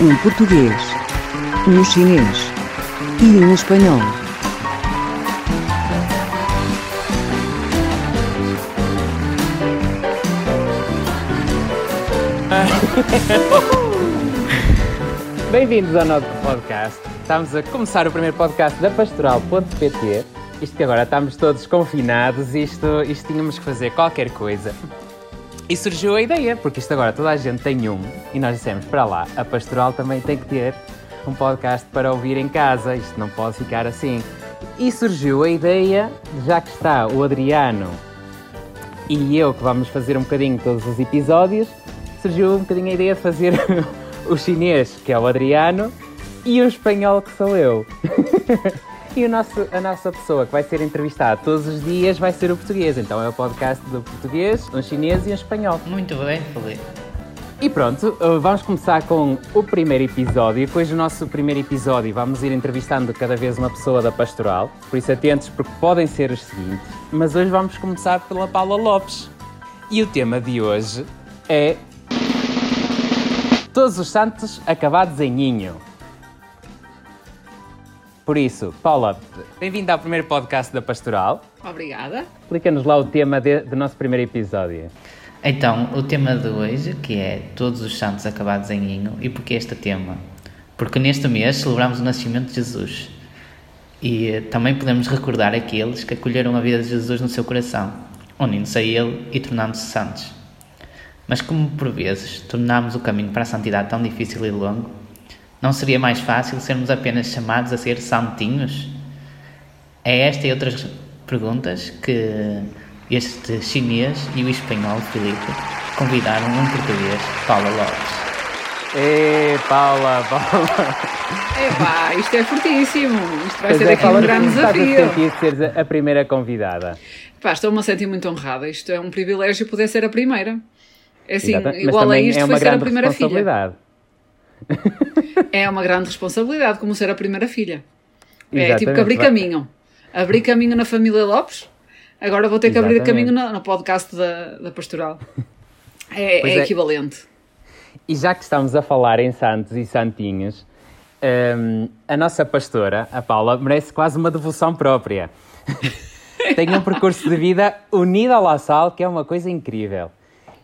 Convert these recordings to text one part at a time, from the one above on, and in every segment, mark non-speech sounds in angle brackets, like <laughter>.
um português, um chinês e um espanhol. <laughs> Bem-vindos ao nosso podcast. Estamos a começar o primeiro podcast da Pastoral.pt. Isto que agora estamos todos confinados, isto, isto tínhamos que fazer qualquer coisa. E surgiu a ideia, porque isto agora toda a gente tem um, e nós dissemos para lá, a Pastoral também tem que ter um podcast para ouvir em casa, isto não pode ficar assim. E surgiu a ideia, já que está o Adriano e eu que vamos fazer um bocadinho todos os episódios, surgiu um bocadinho a ideia de fazer <laughs> o chinês, que é o Adriano, e o espanhol, que sou eu. <laughs> e o nosso, a nossa pessoa que vai ser entrevistada todos os dias vai ser o português. Então é o podcast do português, um chinês e um espanhol. Muito bem, Felipe. E pronto, uh, vamos começar com o primeiro episódio. Depois do nosso primeiro episódio, vamos ir entrevistando cada vez uma pessoa da pastoral. Por isso, atentos, porque podem ser os seguintes. Mas hoje vamos começar pela Paula Lopes. E o tema de hoje é. Todos os Santos acabados em Ninho. Por isso, Paula, bem-vinda ao primeiro podcast da Pastoral. Obrigada. Explica-nos lá o tema de- do nosso primeiro episódio. Então, o tema de hoje, que é Todos os Santos Acabados em Ninho, e porquê este tema? Porque neste mês celebramos o nascimento de Jesus. E eh, também podemos recordar aqueles que acolheram a vida de Jesus no seu coração, unindo-se a Ele e tornando-se santos. Mas como por vezes tornamos o caminho para a santidade tão difícil e longo, não seria mais fácil sermos apenas chamados a ser santinhos? É esta e outras perguntas que este chinês e o espanhol Filipe convidaram um português, Paula Lopes. Ê, Paula, Paula. Epá, isto é fortíssimo. Isto vai Pois ser é, aqui Paula, um grande como estás a desafio. sentir seres a- a primeira convidada? Pá, estou-me a sentir muito honrada. Isto é um privilégio poder ser a primeira. É assim, Mas igual a isto é foi ser a primeira filha. É uma grande responsabilidade, como ser a primeira filha. É Exatamente. tipo que abrir caminho. Abrir caminho na família Lopes. Agora vou ter que abrir Exatamente. caminho no, no podcast da, da Pastoral. É, é é. equivalente. E já que estamos a falar em santos e santinhos, hum, a nossa pastora, a Paula, merece quase uma devoção própria. <laughs> Tem um percurso de vida unido ao La Salle, que é uma coisa incrível.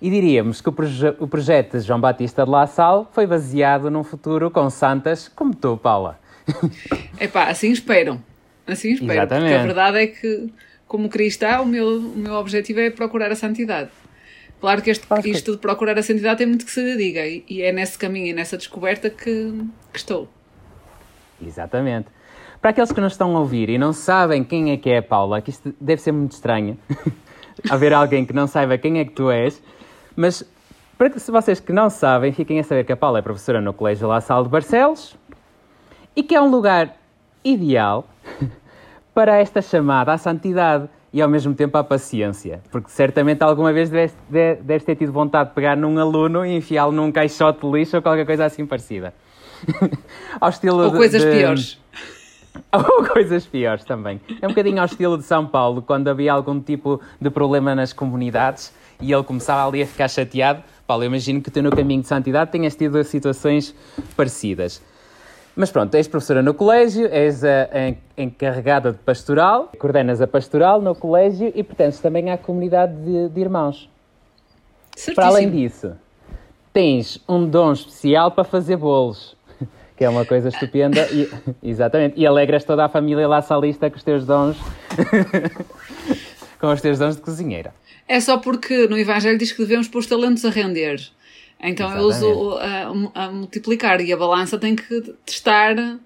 E diríamos que o, proje- o projeto de João Batista de La Salle foi baseado num futuro com santas como tu, Paula. <laughs> Epá, assim espero. Assim espero. Porque Exatamente. a verdade é que, como cristã, o meu, o meu objetivo é procurar a santidade. Claro que este, que- isto de procurar a santidade tem muito que se diga. E, e é nesse caminho e nessa descoberta que, que estou. Exatamente. Para aqueles que nos estão a ouvir e não sabem quem é que é a Paula, que isto deve ser muito estranho, <laughs> haver alguém que não saiba quem é que tu és, mas para que, se vocês que não sabem, fiquem a saber que a Paula é professora no Colégio La Salle de Barcelos e que é um lugar ideal <laughs> para esta chamada à santidade e ao mesmo tempo à paciência, porque certamente alguma vez deves, de- deves ter tido vontade de pegar num aluno e enfiá-lo num caixote de lixo ou qualquer coisa assim parecida. <laughs> ao estilo Ou de- coisas de- piores. <laughs> ou coisas piores também. É um bocadinho ao estilo de São Paulo, quando havia algum tipo de problema nas comunidades e ele começava ali a ficar chateado. Paulo, eu imagino que tu no caminho de santidade tenhas tido situações parecidas. Mas pronto, és professora no colégio, és a, a encarregada de pastoral, coordenas a pastoral no colégio e pertences também à comunidade de, de irmãos. Para além Certíssimo. disso, tens um dom especial para fazer bolos, <laughs> que é uma coisa estupenda. E, <laughs> exatamente. E alegras toda a família lá salista com os teus dons. <laughs> com os teus dons de cozinheira. É só porque no Evangelho diz que devemos pôr os talentos a render. Então eu uso a, a multiplicar e a balança tem que testar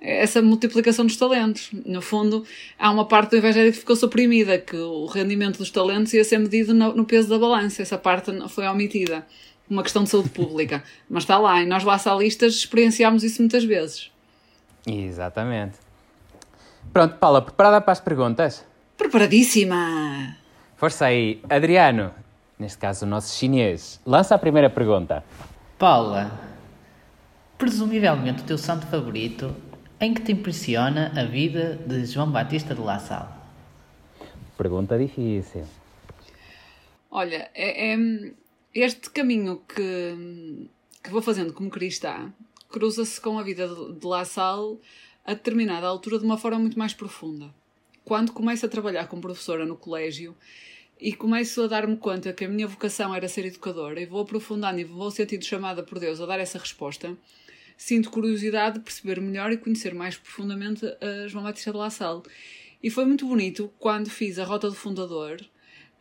essa multiplicação dos talentos. No fundo, há uma parte do Evangelho que ficou suprimida, que o rendimento dos talentos ia ser medido no, no peso da balança. Essa parte foi omitida. Uma questão de saúde pública. <laughs> Mas está lá, e nós lá salistas experienciámos isso muitas vezes. Exatamente. Pronto, Paula, preparada para as perguntas? Preparadíssima! Força aí. Adriano, neste caso o nosso chinês, lança a primeira pergunta. Paula, presumivelmente o teu santo favorito, em que te impressiona a vida de João Batista de La Salle? Pergunta difícil. Olha, é, é este caminho que, que vou fazendo como cristã, cruza-se com a vida de La Salle a determinada altura de uma forma muito mais profunda. Quando começo a trabalhar como professora no colégio e começo a dar-me conta que a minha vocação era ser educadora e vou aprofundando e vou sentindo chamada por Deus a dar essa resposta, sinto curiosidade de perceber melhor e conhecer mais profundamente a João Batista de La Salle. E foi muito bonito quando fiz a Rota do Fundador,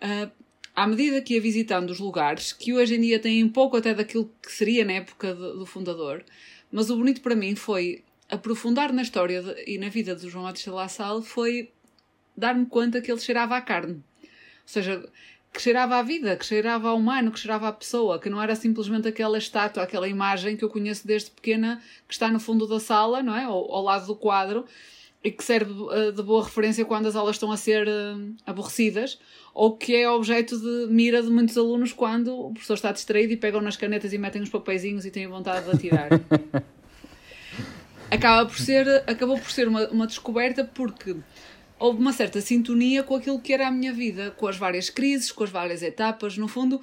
uh, à medida que ia visitando os lugares, que hoje em dia têm pouco até daquilo que seria na época do fundador, mas o bonito para mim foi aprofundar na história e na vida de João Batista de La Salle foi dar-me conta que ele cheirava à carne. Ou seja, que cheirava à vida, que cheirava ao humano, que cheirava à pessoa, que não era simplesmente aquela estátua, aquela imagem que eu conheço desde pequena, que está no fundo da sala, não é? Ao, ao lado do quadro, e que serve uh, de boa referência quando as aulas estão a ser uh, aborrecidas, ou que é objeto de mira de muitos alunos quando o professor está distraído e pegam nas canetas e metem os papeizinhos e têm vontade de atirar. <laughs> Acaba por ser, acabou por ser uma, uma descoberta porque houve uma certa sintonia com aquilo que era a minha vida, com as várias crises, com as várias etapas. No fundo,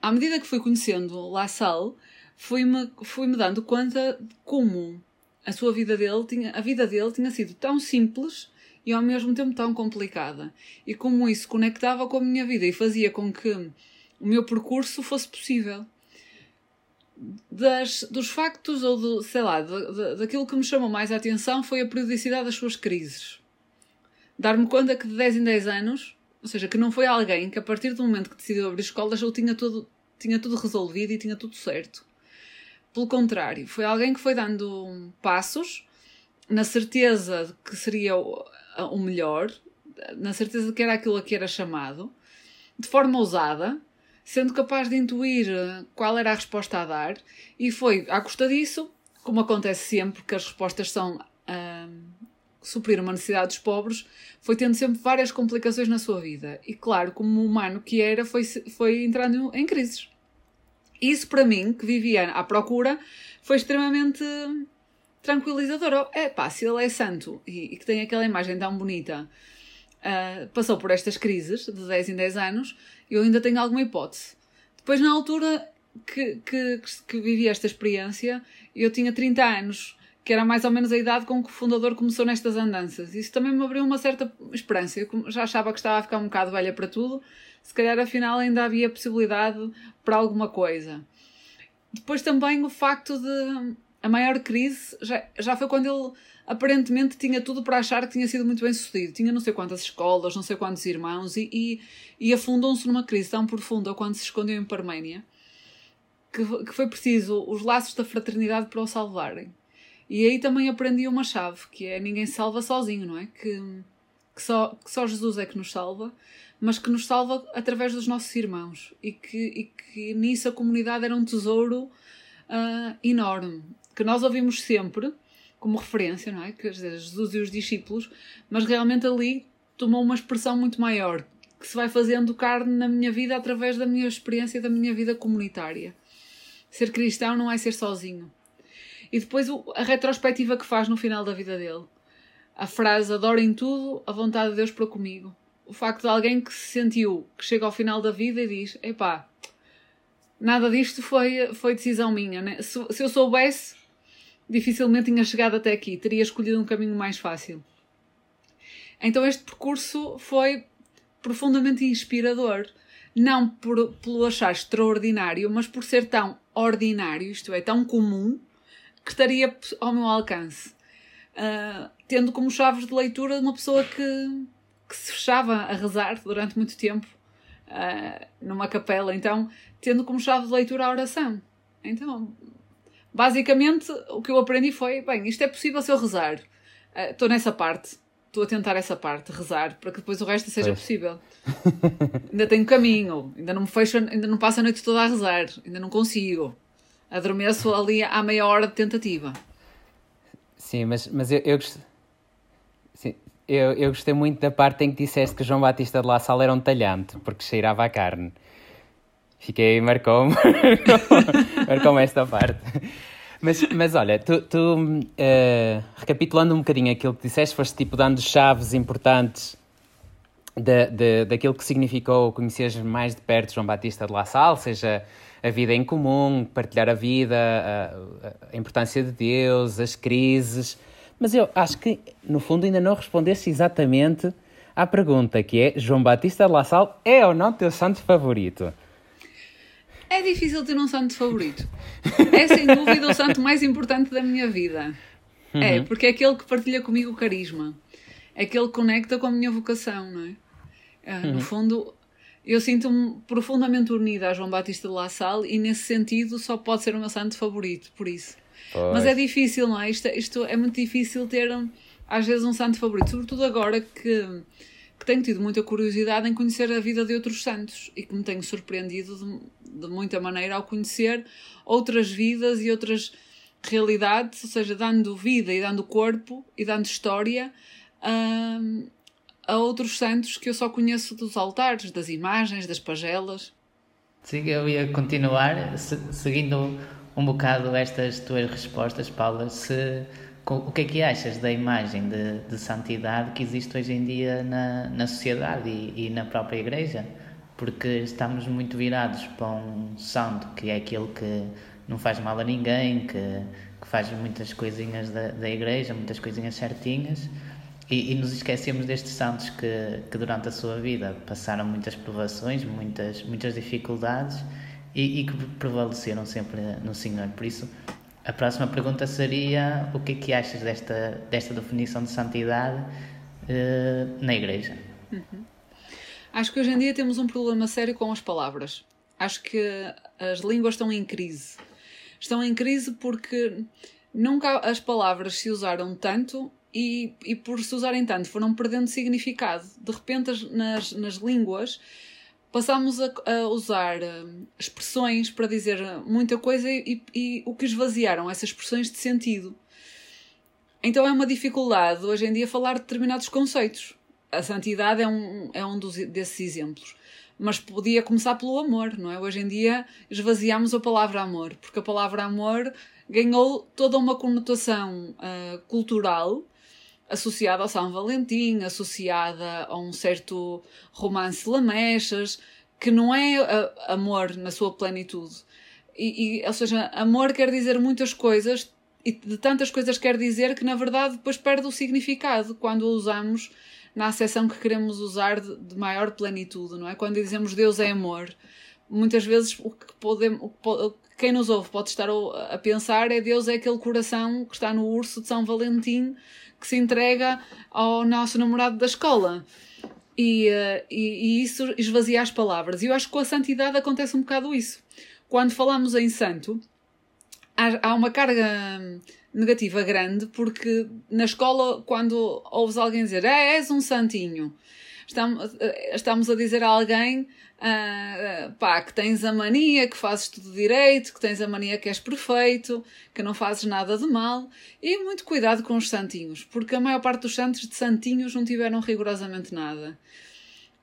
à medida que fui conhecendo La Salle, fui-me fui -me dando conta de como a sua vida dele tinha, a vida dele tinha sido tão simples e ao mesmo tempo tão complicada. E como isso conectava com a minha vida e fazia com que o meu percurso fosse possível. Das, dos factos ou do, sei lá, de, de, daquilo que me chamou mais a atenção foi a periodicidade das suas crises dar-me conta que de 10 em 10 anos, ou seja, que não foi alguém que a partir do momento que decidiu abrir escolas ele tinha tudo, tinha tudo resolvido e tinha tudo certo. Pelo contrário, foi alguém que foi dando passos na certeza de que seria o, o melhor, na certeza de que era aquilo a que era chamado, de forma ousada, sendo capaz de intuir qual era a resposta a dar, e foi à custa disso, como acontece sempre, que as respostas são hum, suprir uma necessidade dos pobres, foi tendo sempre várias complicações na sua vida. E claro, como humano que era, foi, foi entrando em crises. Isso para mim, que vivia à procura, foi extremamente tranquilizador. É pá, se ele é santo e, e que tem aquela imagem tão bonita, uh, passou por estas crises de 10 em 10 anos, eu ainda tenho alguma hipótese. Depois, na altura que, que, que vivi esta experiência, eu tinha 30 anos que era mais ou menos a idade com que o fundador começou nestas andanças. Isso também me abriu uma certa esperança. Eu já achava que estava a ficar um bocado velha para tudo, se calhar afinal ainda havia possibilidade para alguma coisa. Depois também o facto de. A maior crise já, já foi quando ele aparentemente tinha tudo para achar que tinha sido muito bem sucedido. Tinha não sei quantas escolas, não sei quantos irmãos e, e, e afundou-se numa crise tão profunda quando se escondeu em Parménia que, que foi preciso os laços da fraternidade para o salvarem. E aí também aprendi uma chave, que é ninguém salva sozinho, não é? Que, que, só, que só Jesus é que nos salva, mas que nos salva através dos nossos irmãos. E que, e que nisso a comunidade era um tesouro uh, enorme, que nós ouvimos sempre como referência, não é? Quer dizer, Jesus e os discípulos, mas realmente ali tomou uma expressão muito maior, que se vai fazendo carne na minha vida através da minha experiência da minha vida comunitária. Ser cristão não é ser sozinho. E depois a retrospectiva que faz no final da vida dele. A frase adorem tudo, a vontade de Deus para comigo. O facto de alguém que se sentiu, que chega ao final da vida e diz: epá, nada disto foi, foi decisão minha. Né? Se, se eu soubesse, dificilmente tinha chegado até aqui, teria escolhido um caminho mais fácil. Então este percurso foi profundamente inspirador. Não por, pelo achar extraordinário, mas por ser tão ordinário, isto é, tão comum, que estaria ao meu alcance. Uh, tendo como chaves de leitura uma pessoa que, que se fechava a rezar durante muito tempo uh, numa capela, então tendo como chave de leitura a oração. Então, basicamente, o que eu aprendi foi: bem, isto é possível se eu rezar. Ah, estou uh, nessa parte, estou a tentar essa parte, rezar, para que depois o resto seja pois. possível. ainda tenho caminho, ainda não me fecho, ainda não passo a noite toda a rezar, ainda não consigo adormeço ali à meia hora de tentativa. Sim, mas, mas eu, eu, sim, eu, eu gostei muito da parte em que disseste que João Batista de La Salle era um talhante, porque cheirava a carne. Fiquei, marcou-me, <laughs> marcou-me esta parte. Mas, mas olha, tu, tu uh, recapitulando um bocadinho aquilo que disseste, foste tipo dando chaves importantes de, de, daquilo que significou conheceres mais de perto João Batista de La Salle, seja a vida em comum, partilhar a vida, a, a importância de Deus, as crises. Mas eu acho que, no fundo, ainda não respondeste exatamente à pergunta que é: João Batista de La Salle é ou não teu santo favorito? É difícil ter um santo favorito. É sem dúvida o santo mais importante da minha vida. É, uhum. É, porque é aquele que partilha comigo o carisma. É aquele que conecta com a minha vocação, não é? Ah, uhum. No fundo, eu sinto-me profundamente unida a João Batista de La Salle e nesse sentido só pode ser o meu santo favorito, por isso. Pois. Mas é difícil, não é? Isto, isto é muito difícil ter às vezes um santo favorito, sobretudo agora que, que tenho tido muita curiosidade em conhecer a vida de outros santos e que me tenho surpreendido de, de muita maneira ao conhecer outras vidas e outras realidades, ou seja, dando vida e dando corpo e dando história a, a outros santos que eu só conheço dos altares, das imagens, das pagelas. Sim, eu ia continuar seguindo um bocado estas tuas respostas, Paula. Se, o que é que achas da imagem de, de santidade que existe hoje em dia na, na sociedade e, e na própria Igreja? Porque estamos muito virados para um santo que é aquele que não faz mal a ninguém, que, que faz muitas coisinhas da, da igreja, muitas coisinhas certinhas, e, e, nos esquecemos destes santos que, que durante a sua vida passaram muitas provações, muitas, muitas dificuldades e, e, que prevaleceram sempre no Senhor. Por isso, a próxima pergunta seria: o que é que achas desta, desta definição de santidade uh, na Igreja? Uhum. Acho que hoje em dia temos um problema sério com as palavras. Acho que as línguas estão em crise estão em crise porque nunca as palavras se usaram tanto e, e por se usarem tanto foram perdendo significado. De repente, nas, nas línguas, passámos a, a usar uh, expressões para dizer muita coisa e, e, o que esvaziaram essas expressões de sentido. Então é uma dificuldade hoje em dia falar de determinados conceitos. A santidade é um, é um dos, desses exemplos mas podia começar pelo amor, não é? Hoje em dia esvaziamos a palavra amor, porque a palavra amor ganhou toda uma conotação uh, cultural associada ao São Valentim, associada a um certo romance lamechas, que não é amor na sua plenitude. E, e, ou seja, amor quer dizer muitas coisas e de tantas coisas quer dizer que na verdade depois perde o significado quando o usamos na acessão que queremos usar de, de, maior plenitude, não é? Quando dizemos Deus é amor, muitas vezes o que podemos, quem nos ouve pode estar a pensar é Deus é aquele coração que está no urso de São Valentim que se entrega ao nosso namorado da escola. E, eh, e, e isso esvazia as palavras. E eu acho que com a santidade acontece um bocado isso. Quando falamos em santo, há, uma carga negativa grande, porque na escola, quando ouves alguém dizer é, és um santinho, estamos, eh, estamos a dizer a alguém uh, pá, que tens a mania, que fazes tudo direito, que tens a mania que és perfeito, que não fazes nada de mal. E muito cuidado com os santinhos, porque a maior parte dos santos de santinhos não tiveram rigorosamente nada.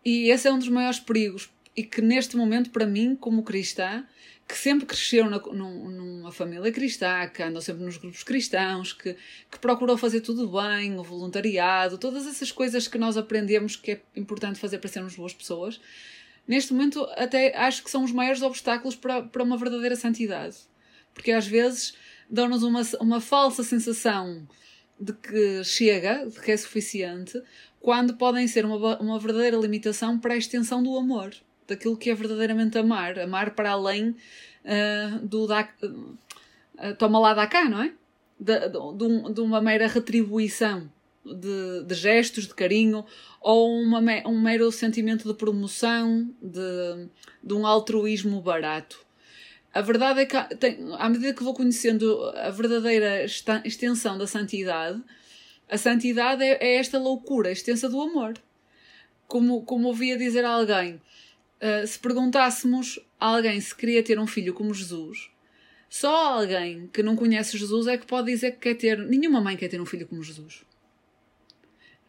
E esse é um dos maiores perigos, e que neste momento, para mim, como cristã, que sempre cresceram na, numa família cristã, que andam sempre nos grupos cristãos, que, que procurou fazer tudo bem, o voluntariado, todas essas coisas que nós aprendemos que é importante fazer para sermos boas pessoas, neste momento até acho que são os maiores obstáculos para, para uma verdadeira santidade. Porque às vezes dão-nos uma, uma falsa sensação de que chega, de que é suficiente, quando podem ser uma, uma verdadeira limitação para a extensão do amor daquilo que é verdadeiramente amar. Amar para além uh, do da, uh, toma lá da cá, não é? De, de, de uma mera retribuição de, de, gestos de carinho ou uma, um mero sentimento de promoção, de, de um altruísmo barato. A verdade é que, tem, à medida que vou conhecendo a verdadeira extensão da santidade, a santidade é, é esta loucura extensa do amor. Como, como ouvia dizer a alguém, Uh, se perguntássemos a alguém se queria ter um filho como Jesus, só alguém que não conhece Jesus é que pode dizer que quer ter. Nenhuma mãe quer ter um filho como Jesus.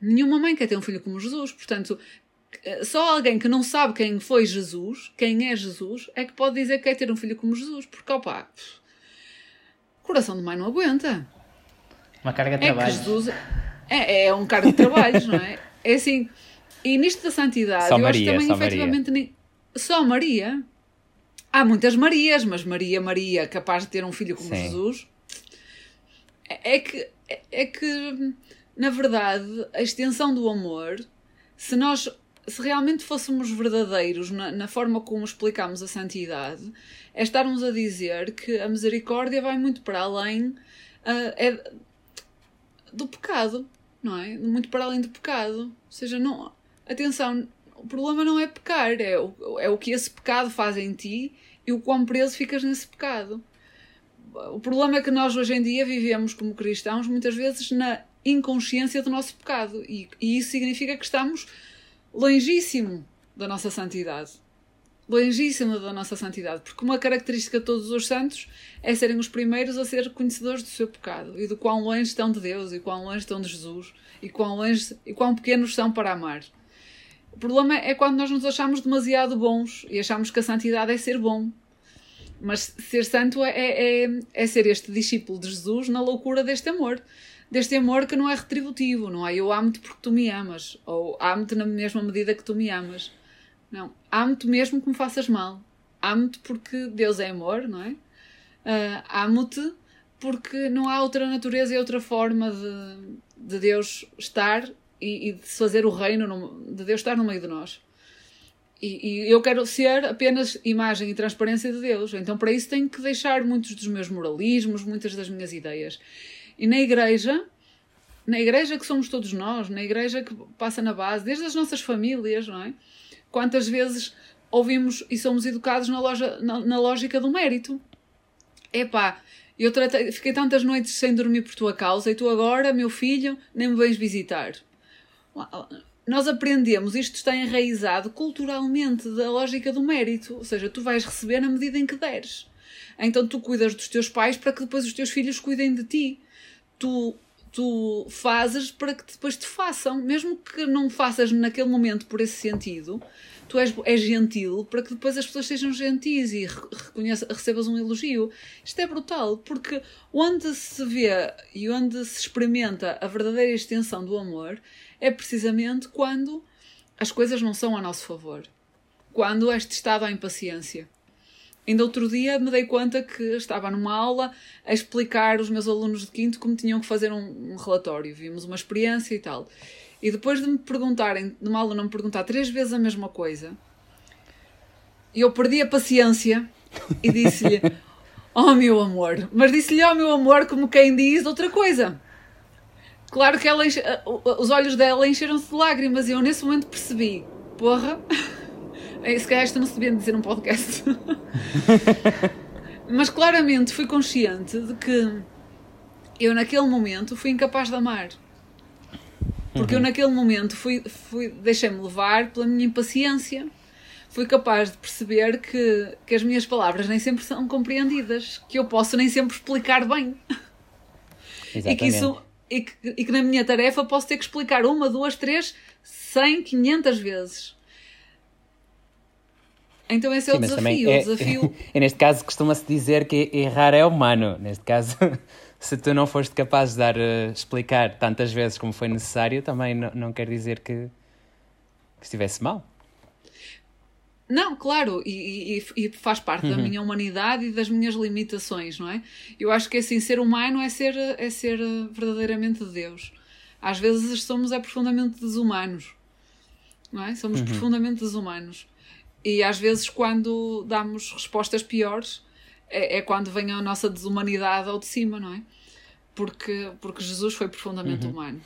Nenhuma mãe quer ter um filho como Jesus. Portanto, ah, só alguém que não sabe quem foi Jesus, quem é Jesus, é que pode dizer que quer ter um filho como Jesus. Porque, opa, coração de mãe não aguenta. Uma carga de é trabalho. Jesus é, é um cargo de trabalhos, não é? <laughs> É assim. E nisto da santidade, eu Maria, acho que também efetivamente. Só Maria. Há muitas Marias, mas Maria, Maria, capaz de ter um filho como Sim. Jesus. É é que, é que, na verdade, a extensão do amor, se nós, se realmente fôssemos verdadeiros na, na forma como explicamos a santidade, é estarmos a dizer que a misericórdia vai muito para além ah, é do pecado, não é? Muito para além do pecado. Ou seja, não, atenção, o problema não é pecar, é o, é o que esse pecado faz em ti e o quão preso ficas nesse pecado. O problema é que nós hoje em dia vivemos como cristãos muitas vezes na inconsciência do nosso pecado e, e isso significa que estamos longíssimo da nossa santidade. Longíssimo da nossa santidade, porque uma característica de todos os santos é serem os primeiros a ser conhecedores do seu pecado e do quão longe estão de Deus e quão longe estão de Jesus e quão, longe, e quão pequenos são para amar. O problema é quando nós nos achamos demasiado bons e achamos que a santidade é ser bom. Mas ser santo é, é, é ser este discípulo de Jesus na loucura deste amor. Deste amor que não é retributivo, não é eu amo-te porque tu me amas, ou amo-te na mesma medida que tu me amas. Não, amo-te mesmo que me faças mal. Amo-te porque Deus é amor, não é? Uh, amo-te porque não há outra natureza e outra forma de, de Deus estar e, e, de fazer o reino, no, de Deus estar no meio de nós. E, e, eu quero ser apenas imagem e transparência de Deus. Então, para isso, tenho que deixar muitos dos meus moralismos, muitas das minhas ideias. E na igreja, na igreja que somos todos nós, na igreja que passa na base, desde as nossas famílias, não é? Quantas vezes ouvimos e somos educados na, loja, na, na lógica do mérito? Epá, eu tratei, fiquei tantas noites sem dormir por tua causa e tu agora, meu filho, nem me vens visitar. Nós aprendemos, isto está enraizado culturalmente da lógica do mérito, ou seja, tu vais receber na medida em que deres. Então tu cuidas dos teus pais para que depois os teus filhos cuidem de ti. Tu, tu fazes para que depois te façam, mesmo que não faças naquele momento por esse sentido, tu és, és gentil para que depois as pessoas sejam gentis e recebas um elogio. Isto é brutal, porque onde se vê e onde se experimenta a verdadeira extensão do amor é precisamente quando as coisas não são a nosso favor. Quando és testado à impaciência. Ainda outro dia me dei conta que estava numa aula a explicar aos meus alunos de quinto como tinham que fazer um, um relatório. Vimos uma experiência e tal. E depois de me perguntarem, numa aula não me perguntar três vezes a mesma coisa, eu perdi a paciência e disse-lhe: <laughs> Oh meu amor, mas disse-lhe Oh meu amor como quem diz outra coisa. Claro que ela enche... os olhos dela encheram-se de lágrimas e eu nesse momento percebi: Porra, <laughs> se calhar isto não se devia dizer num podcast. <laughs> mas claramente fui consciente de que eu naquele momento fui incapaz de amar. Porque uhum. eu naquele momento fui, fui, deixei-me levar pela minha impaciência. Fui capaz de perceber que, que as minhas palavras nem sempre são compreendidas, que eu posso nem sempre explicar bem. Exatamente. <laughs> E que, isso, e, que, e que na minha tarefa posso ter que explicar uma, duas, três, cem, quinhentas vezes. Então esse é Sim, o desafio. É, o desafio... <laughs> e neste caso costuma-se dizer que errar é humano. Neste caso, <laughs> se tu não foste capaz de dar, uh, explicar tantas vezes como foi necessário, também não, não quer dizer que, que estivesse mal. Não, claro, e, e, e faz parte uhum. da minha humanidade e das minhas limitações, não é? Eu acho que assim, ser humano é ser, é ser verdadeiramente Deus. Às vezes somos é profundamente desumanos, não é? Somos uhum. profundamente desumanos. E às vezes, quando damos respostas piores, é, é, quando vem a nossa desumanidade ao de cima, não é? Porque, porque Jesus foi profundamente uhum. humano.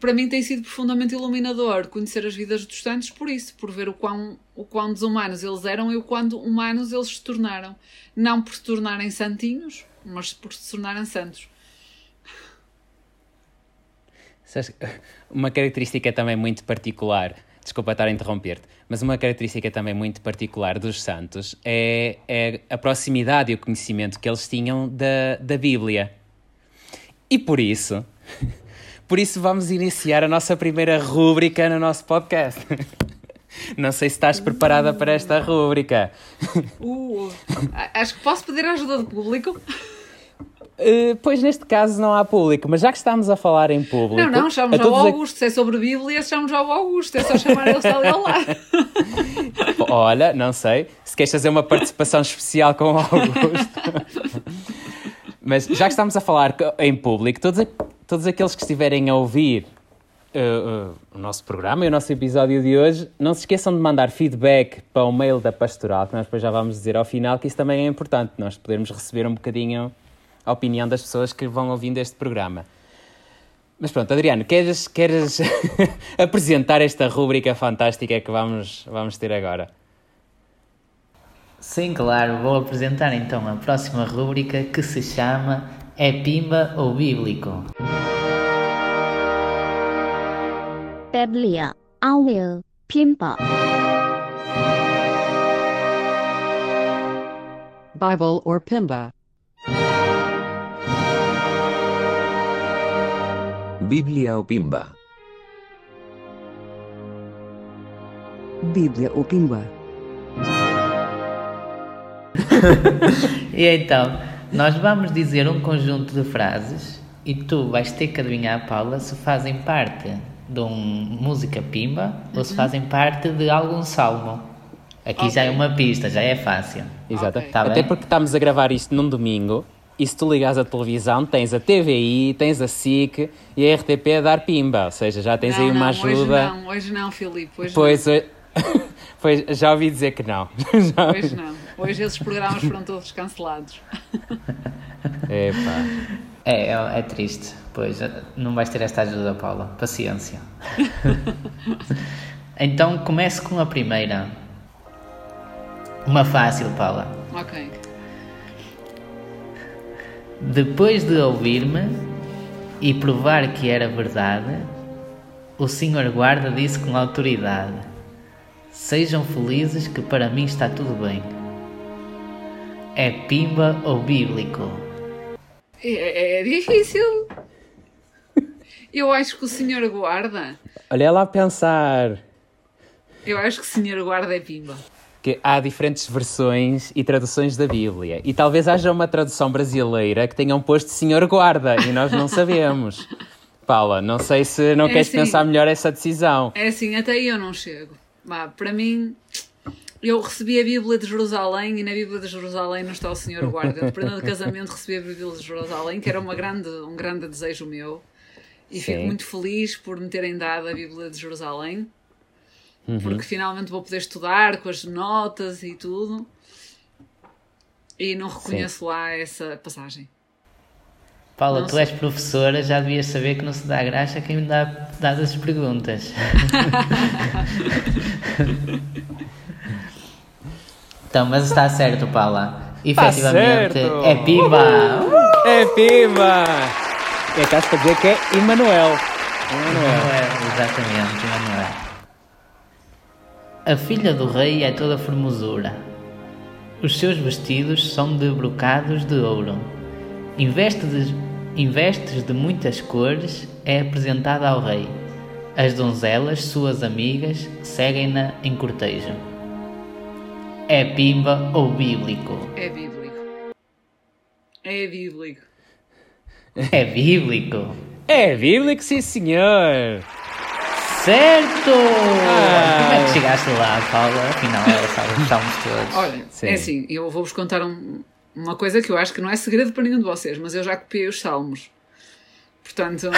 Para mim tem sido profundamente iluminador conhecer as vidas dos santos por isso, por ver o quão, o quão desumanos eles eram e o quão humanos eles se tornaram. Não por se tornarem santinhos, mas por se tornarem santos. Uma característica também muito particular desculpa estar a interromper-te, mas uma característica também muito particular dos santos é, é, a proximidade e o conhecimento que eles tinham da, da Bíblia. E por isso, por isso vamos iniciar a nossa primeira rúbrica no nosso podcast. <laughs> Não sei se estás preparada para esta rúbrica. <laughs> Uh, acho que posso pedir a ajuda do público. Uh, pois neste caso não há público, mas já que estamos a falar em público. Não, não, chamamos ao Augusto. A... Se é sobre Bíblia, chamamos ao Augusto. É só chamar ele ali ao lado. olha, não sei, se queres fazer uma participação especial com o Augusto. <laughs> Mas já que estamos a falar em público, todos, todos aqueles que estiverem a ouvir uh, uh, o nosso programa e o nosso episódio de hoje, não se esqueçam de mandar feedback para o mail da Pastoral, que nós depois já vamos dizer ao final, que isso também é importante, nós podermos receber um bocadinho a opinião das pessoas que vão ouvindo este programa. Mas pronto, Adriano, queres, queres <laughs> apresentar esta rúbrica fantástica que vamos, vamos ter agora? Sim, claro, vou apresentar então a próxima rúbrica que se chama É Pimba ou Bíblico? Biblia, Awil, Pimba. Bible or Pimba. Biblia ou Pimba? Bíblia ou Pimba. <laughs> e então, nós vamos dizer um conjunto de frases e tu vais ter que adivinhar, Paula, se fazem parte de uma música pimba uhum. ou se uhum. fazem parte de algum salmo. Aqui okay. já é uma pista, já é fácil. Exato. Okay. Tá Até porque estamos a gravar isto num domingo e se tu ligas a televisão, tens a TVI, tens a SIC e a RTP a dar pimba, ou seja, já tens não, aí uma não, ajuda. Hoje não, hoje não, Filipe. Hoje pois, não. <laughs> pois já ouvi dizer que não. <laughs> Já hoje não. Hoje esses programas foram todos cancelados. <laughs> Epá. É, é, é triste. Pois, não vais ter esta ajuda, Paula. Paciência. <laughs> então comece com a primeira. Uma fácil, Paula. Ok. Depois de ouvir-me e provar que era verdade, o senhor guarda disse com autoridade: Sejam felizes, que para mim está tudo bem. É pimba ou bíblico? É, é difícil. Eu acho que o senhor guarda. Olha lá a pensar. Eu acho que o senhor guarda é pimba. Que há diferentes versões e traduções da Bíblia. E talvez haja uma tradução brasileira que tenham posto Senhor Guarda e nós não sabemos. <laughs> Paula, não sei se não é queres assim, pensar melhor essa decisão. É assim, até aí eu não chego. Bah, para mim, eu recebi a Bíblia de Jerusalém e na Bíblia de Jerusalém não está o Senhor Guarda. De prenda de casamento, recebi a Bíblia de Jerusalém, que era uma grande, um grande desejo meu. E Sim. fico muito feliz por me terem dado a Bíblia de Jerusalém, uhum. porque finalmente vou poder estudar com as notas e tudo. E não reconheço Sim. lá essa passagem. Paula, não tu sei. és professora, já devias saber que não se dá graça a quem me dá, dá as perguntas. <laughs> então, mas está certo, Paula. Efetivamente, é Pimba! É Pimba! É caso para dizer que é Emanuel. Emanuel, exatamente, Emanuel. A filha do rei é toda formosura. Os seus vestidos são de brocados de ouro. Investe de, investes de muitas cores é apresentada ao rei. As donzelas, suas amigas, seguem-na em cortejo. É pimba ou bíblico? É bíblico. É bíblico. É bíblico? É bíblico, sim senhor! Certo! Ah. Como é que chegaste lá, Paula? Afinal, estávamos todos. Olha, sim. é assim, eu vou-vos contar um, uma coisa que eu acho que não é segredo para nenhum de vocês, mas eu já copiei os salmos. Portanto,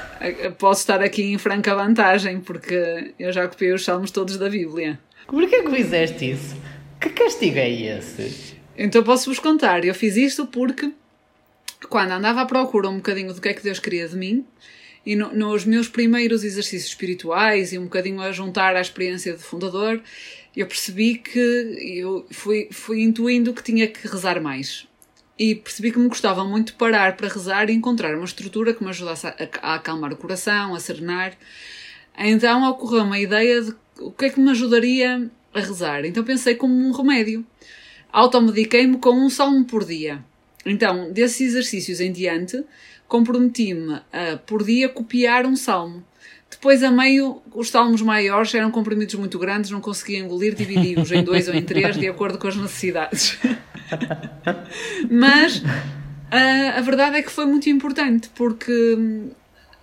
<laughs> posso estar aqui em franca vantagem, porque eu já copiei os salmos todos da Bíblia. Por que é que fizeste isso? Que castigo é esse? Então posso-vos contar. Eu fiz isto porque quando andava à procura um bocadinho do que é que Deus queria de mim, e no, nos meus primeiros exercícios espirituais e um bocadinho a juntar à experiência de fundador, eu percebi que eu fui, fui intuindo que tinha que rezar mais. E percebi que me gostava muito de parar para rezar e encontrar uma estrutura que me ajudasse a, a acalmar o coração, a serenar. Então ocorreu uma ideia de o que é que me ajudaria a rezar. Então pensei como um remédio. Automediquei-me com um salmo por dia. Então, desses exercícios em diante, comprometi-me a, por dia, copiar um salmo. Depois, a meio, os salmos maiores eram comprimidos muito grandes, não conseguia engolir, dividi-os em dois ou em três, de acordo com as necessidades. <laughs> Mas a, a verdade é que foi muito importante, porque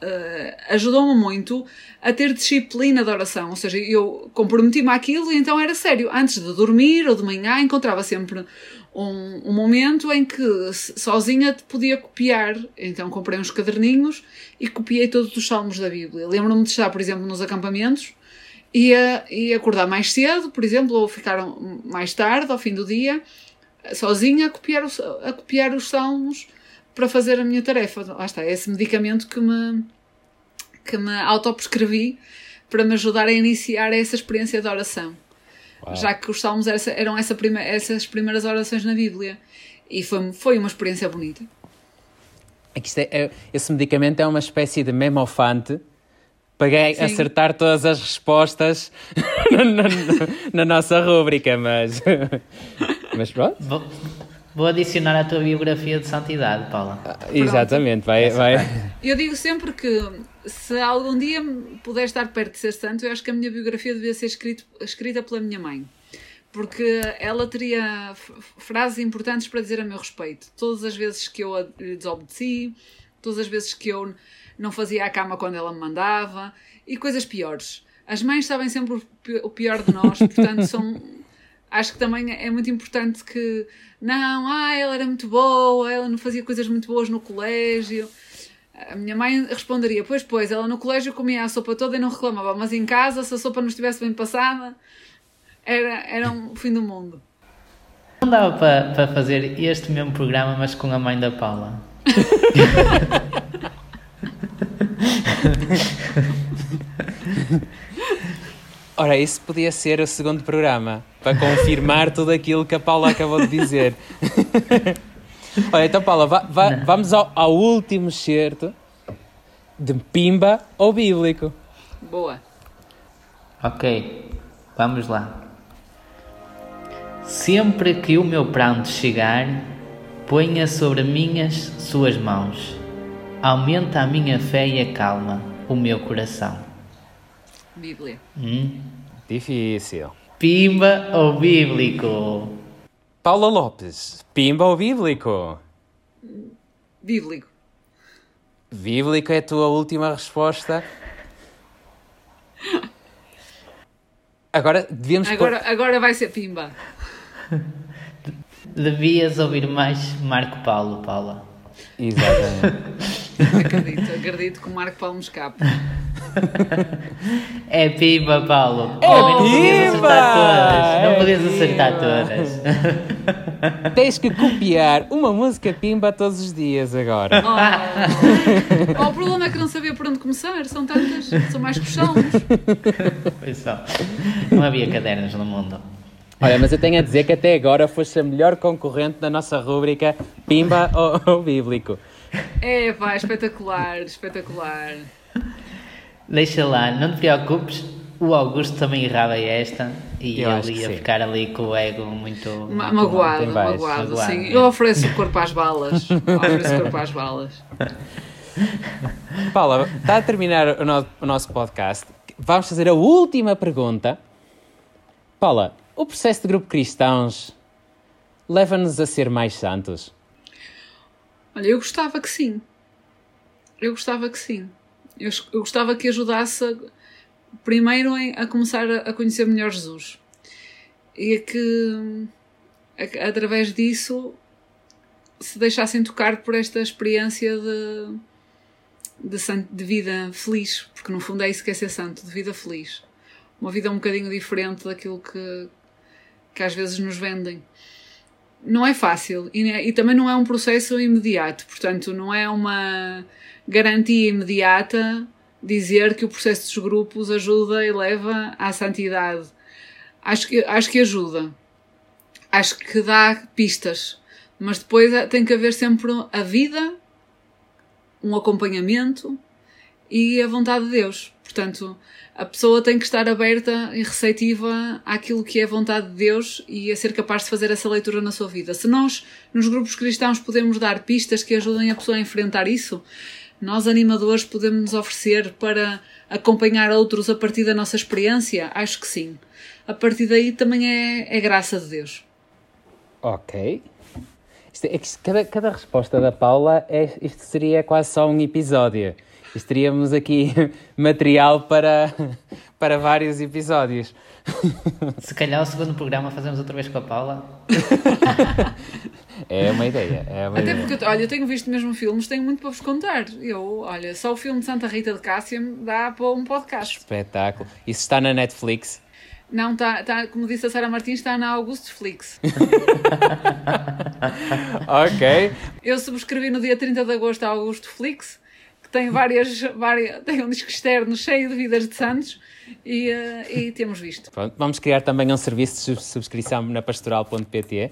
uh, ajudou-me muito a ter disciplina de oração. Ou seja, eu comprometi-me àquilo e então era sério. Antes de dormir ou de manhã, encontrava sempre um, um, momento em que sozinha podia copiar. Então comprei uns caderninhos e copiei todos os salmos da Bíblia. Lembro-me de estar, por exemplo, nos acampamentos e, e acordar mais cedo, por exemplo, ou ficar mais tarde, ao fim do dia, sozinha a copiar, os, a copiar os salmos para fazer a minha tarefa. Lá está, é esse medicamento que me, que me autoprescrevi para me ajudar a iniciar essa experiência de oração. Uau. Já que os salmos eram essa prima, essas primeiras orações na Bíblia. E foi, foi uma experiência bonita. É que é, é, esse medicamento é uma espécie de memofante para acertar todas as respostas <laughs> na, na, na, nossa rúbrica, mas, <laughs> mas pronto. Vou, vou, adicionar à tua biografia de santidade, Paula. Ah, exatamente, vai, vai. Eu digo sempre que se algum dia puder estar perto de ser santo, eu acho que a minha biografia devia ser escrito, escrita pela minha mãe. Porque ela teria frases importantes para dizer a meu respeito. Todas as vezes que eu lhe desobedeci, todas as vezes que eu não fazia a cama quando ela me mandava e coisas piores. As mães sabem sempre o pior de nós, portanto, são. Acho que também é muito importante que. Não, ah, ela era muito boa, ela não fazia coisas muito boas no colégio. A minha mãe responderia: Pois, pois, ela no colégio comia a sopa toda e não reclamava, mas em casa, se a sopa não estivesse bem passada, era, era um fim do mundo. Não dava para, para fazer este mesmo programa, mas com a mãe da Paula. <laughs> Ora, isso podia ser o segundo programa, para confirmar tudo aquilo que a Paula acabou de dizer. <laughs> Olha, então, Paula, va, va, vamos ao, ao, último certo de Pimba ou Bíblico. Boa. Ok, vamos lá. Sempre que o meu pranto chegar, ponha sobre minhas suas mãos aumenta a minha fé e acalma o meu coração. Bíblia. Hum? Difícil. Pimba ou bíblico? Paula Lopes, pimba ou bíblico? Bíblico. Bíblico é a tua última resposta? Agora devíamos. Agora, pôr... agora vai ser pimba. Devias ouvir mais Marco Paulo, Paula. Exatamente. <laughs> acredito, acredito que o Marco Paulo me escape. <laughs> É piba, Paulo. É não piba! podias acertar todas. Não podias acertar todas. <laughs> Tens que copiar uma música pimba todos os dias agora. Oh. oh. <laughs> o problema é que não sabia por onde começar. São tantas, são mais que Pois só. Não havia cadernos no mundo. Olha, mas eu tenho a dizer que até agora foste a melhor concorrente da nossa rúbrica Pimba ou, ou Bíblico. É, pá, espetacular, espetacular. Deixa lá, não te preocupes, o Augusto também errava esta e eu ele ia ficar ali com o ego muito. Ma muito magoado, magoado, magoado, sim. Eu ofereço o corpo às balas. <laughs> ofereço o corpo às balas. <laughs> Paula, está a terminar o, no o nosso podcast. Vamos fazer a última pergunta. Paula, o processo de grupo cristãos leva-nos a ser mais santos? Olha, eu gostava que sim. Eu gostava que sim. Eu, eu gostava que ajudasse primeiro a começar a, a, conhecer melhor Jesus. E a que a, através disso se deixassem tocar por esta experiência de, de, de, vida feliz, porque no fundo é isso que é ser santo, de vida feliz. Uma vida um bocadinho diferente daquilo que, que às vezes nos vendem não é fácil e, e, também não é um processo imediato, portanto, não é uma garantia imediata dizer que o processo dos grupos ajuda e leva à santidade. Acho que, acho que ajuda, acho que dá pistas, mas depois tem que haver sempre a vida, um acompanhamento e a vontade de Deus. Portanto, a pessoa tem que estar aberta e receptiva àquilo que é vontade de Deus e a ser capaz de fazer essa leitura na sua vida. Se nós, nos grupos cristãos, podemos dar pistas que ajudem a pessoa a enfrentar isso, nós, animadores, podemos nos oferecer para acompanhar outros a partir da nossa experiência? Acho que sim. A partir daí também é, é graça de Deus. Ok. Isto, é, cada, cada resposta da Paula, é, isto seria quase só um episódio. Isto teríamos aqui <laughs> material para, <laughs> para vários episódios. Se calhar o segundo programa fazemos outra vez com a Paula. <laughs> É uma ideia. É uma Até ideia. porque, olha, eu tenho visto mesmo filmes, tenho muito para vos contar. Eu, olha, só o filme de Santa Rita de Cássia me dá para um podcast. Espetáculo. Isso está na Netflix. Não, está, tá, como disse a Sara Martins, está na Augusto Flix. <laughs> Ok. Eu subscrevi no dia 30 de agosto a Augusto Flix, que tem várias, várias tem um disco externo cheio de vidas de santos e, eh, e temos visto. Pronto, vamos criar também um serviço de sub- subscrição na pastoral.pt.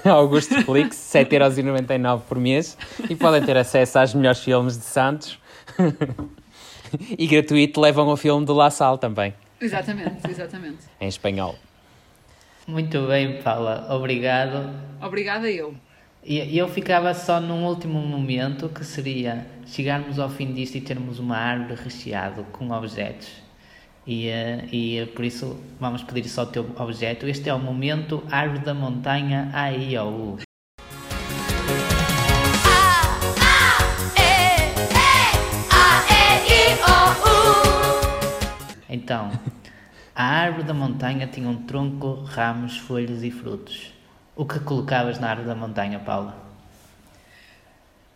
<laughs> Augusto Flix, 7,99€ por mês. E podem ter acesso aos melhores filmes de Santos. <laughs> E gratuito levam o filme do La Salle também, Exatamente, exatamente. em espanhol. Muito bem, Paula. Obrigado. Obrigada eu. E eu ficava só num último momento que seria chegarmos ao fim disto e termos uma árvore recheada com objetos. E, eh, e por isso vamos pedir só o teu objeto. Este é o momento Árvore da Montanha AIOU. Então, a árvore da montanha tinha um tronco, ramos, folhas e frutos. O que colocavas na árvore da montanha, Paula?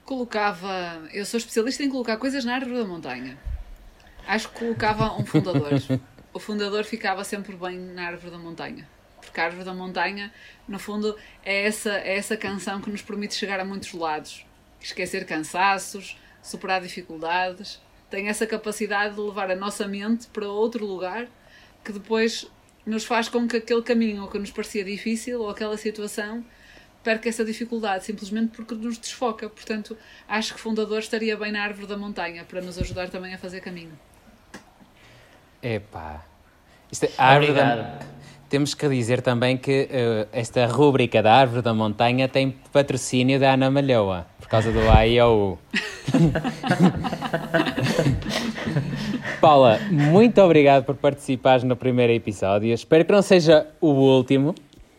Colocava. Eu sou especialista em colocar coisas na árvore da montanha. Acho que colocava um fundador. O fundador ficava sempre bem na árvore da montanha. Porque a árvore da montanha, no fundo, é essa, é essa canção que nos permite chegar a muitos lados. Esquecer cansaços, superar dificuldades. Tem essa capacidade de levar a nossa mente para outro lugar que depois nos faz com que aquele caminho que nos parecia difícil ou aquela situação perca essa dificuldade, simplesmente porque nos desfoca. Portanto, acho que fundador estaria bem na árvore da montanha para nos ajudar também a fazer caminho. Epá. Isto é, a árvore da-. Temos que dizer também que eh, esta rúbrica da Árvore da Montanha tem patrocínio da Ana Malhoa, por causa do AIOU. <laughs> Paula, muito obrigado por participares no primeiro episódio. Espero que não seja o último.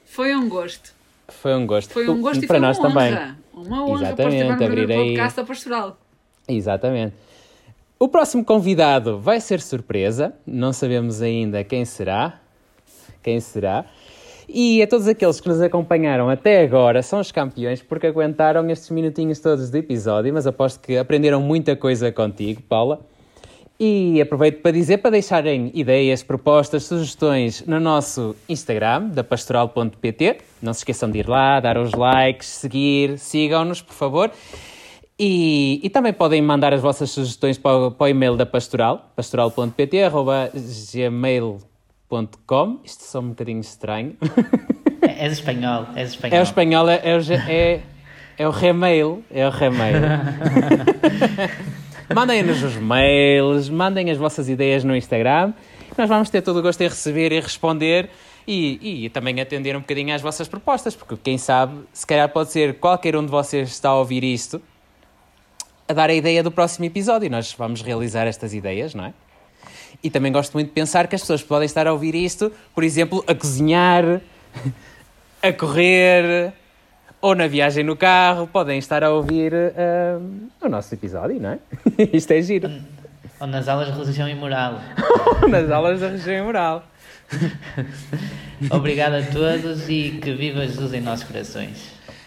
Foi um gosto. Foi um gosto. Foi um gosto e para foi nós uma também. honra. Uma honra Exatamente, participar no abrirei- podcast da Pastoral. Exatamente. O próximo convidado vai ser surpresa, não sabemos ainda quem será. Quem será? E a todos aqueles que nos acompanharam até agora são os campeões porque aguentaram estes minutinhos todos do episódio, mas aposto que aprenderam muita coisa contigo, Paula. E aproveito para dizer para deixarem ideias, propostas, sugestões no nosso Instagram, da pastoral.pt. Não se esqueçam de ir lá, dar os likes, seguir, sigam-nos, por favor. E, e também podem mandar as vossas sugestões para o, para o e-mail da Pastoral, pastoral.pt.gmail.com. Isto só um bocadinho estranho. É- És espanhol, és espanhol. É o espanhol, é, é, o, é, é o Gmail. É o Gmail. <laughs> Mandem-nos os mails, mandem as vossas ideias no Instagram. Nós vamos ter todo o gosto em receber e responder e, e também atender um bocadinho às vossas propostas, porque quem sabe, se calhar pode ser qualquer um de vocês que está a ouvir isto a dar a ideia do próximo episódio e nós vamos realizar estas ideias, não é? E também gosto muito de pensar que as pessoas podem estar a ouvir isto, por exemplo, a cozinhar, <laughs> a correr ou na viagem no carro, podem estar a ouvir ah, o nosso episódio, não é? <laughs> Isto é giro. Ou nas aulas de religião e moral. <laughs> Nas aulas da região moral. Obrigado a todos e que viva Jesus em nossos corações.